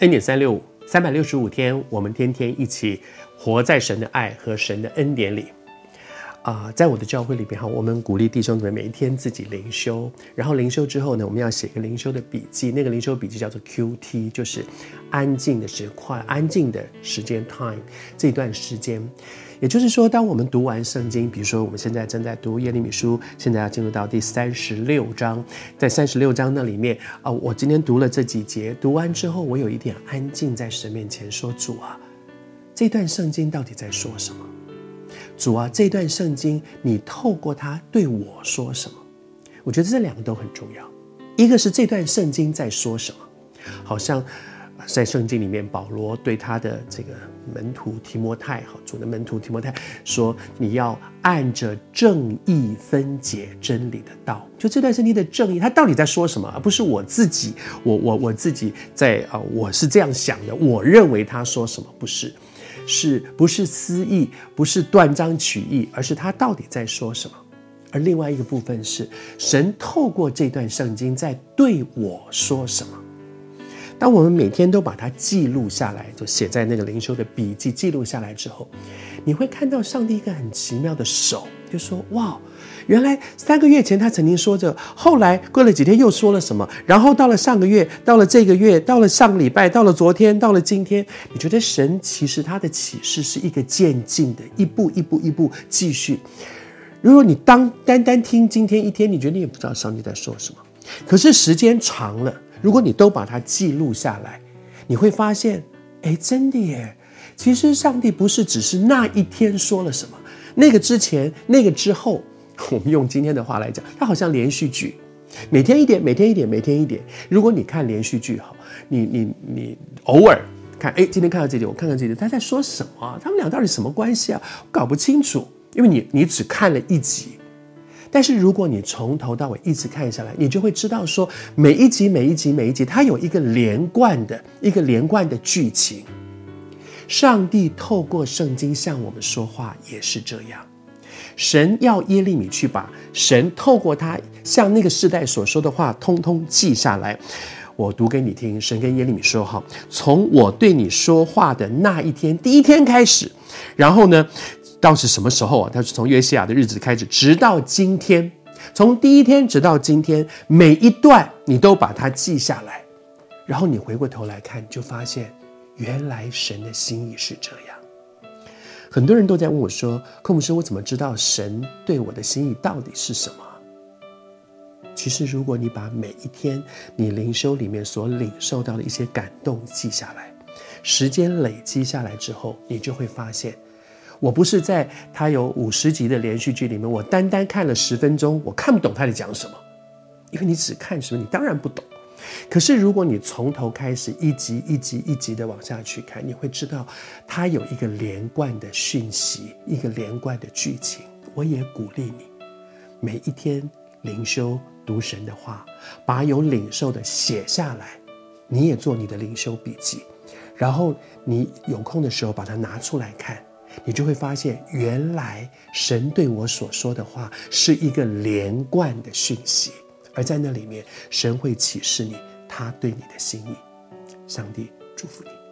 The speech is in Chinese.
恩典三六五，三百六十五天，我们天天一起活在神的爱和神的恩典里。啊、在我的教会里边哈，我们鼓励弟兄姊妹每一天自己灵修，然后灵修之后呢，我们要写一个灵修的笔记，那个灵修笔记叫做 QT，就是安静的时快，安静的时间 time 这段时间。也就是说，当我们读完圣经，比如说我们现在正在读耶利米书，现在要进入到第三十六章，在三十六章那里面啊、我今天读了这几节，读完之后，我有一点安静在神面前说：“主啊，这段圣经到底在说什么？主啊，这段圣经你透过它对我说什么？我觉得这两个都很重要。一个是这段圣经在说什么，好像。”在圣经里面，保罗对他的这个门徒提摩太，哈，主的门徒提摩太说：“你要按着正义分解真理的道。”就这段圣经的正义，他到底在说什么？而不是我自己，我我我自己在啊，我是这样想的，我认为他说什么不是，是不是私意，不是断章取义，而是他到底在说什么？而另外一个部分是神透过这段圣经在对我说什么。当我们每天都把它记录下来，就写在那个灵修的笔记记录下来之后，你会看到上帝一个很奇妙的手，就说：“哇，原来三个月前他曾经说着，后来过了几天又说了什么，然后到了上个月，到了这个月，到了上个礼拜，到了昨天，到了今天，你觉得神其实他的启示是一个渐进的，一步一步一步继续。如果你当单单听今天一天，你觉得你也不知道上帝在说什么，可是时间长了。”如果你都把它记录下来，你会发现，哎，真的耶！其实上帝不是只是那一天说了什么，那个之前，那个之后，我们用今天的话来讲，它好像连续剧，每天一点，每天一点，每天一点。如果你看连续剧，哈，你你你偶尔看，哎，今天看到这里，我看看这里，他在说什么？他们俩到底什么关系啊？搞不清楚，因为你你只看了一集。但是如果你从头到尾一直看下来，你就会知道说，每一集、每一集、每一集，它有一个连贯的一个连贯的剧情。上帝透过圣经向我们说话也是这样。神要耶利米去把神透过他向那个世代所说的话通通记下来。我读给你听，神跟耶利米说：“哈，从我对你说话的那一天，第一天开始，然后呢？”到是什么时候啊？他是从约西亚的日子开始，直到今天，从第一天直到今天，每一段你都把它记下来，然后你回过头来看，就发现原来神的心意是这样。很多人都在问我说：“柯牧师，我怎么知道神对我的心意到底是什么？”其实，如果你把每一天你灵修里面所领受到的一些感动记下来，时间累积下来之后，你就会发现。我不是在他有五十集的连续剧里面，我单单看了十分钟，我看不懂他在讲什么，因为你只看什么，你当然不懂。可是如果你从头开始一集一集一集的往下去看，你会知道他有一个连贯的讯息，一个连贯的剧情。我也鼓励你，每一天灵修读神的话，把有领受的写下来，你也做你的灵修笔记，然后你有空的时候把它拿出来看。你就会发现，原来神对我所说的话是一个连贯的讯息，而在那里面，神会启示你他对你的心意。上帝祝福你。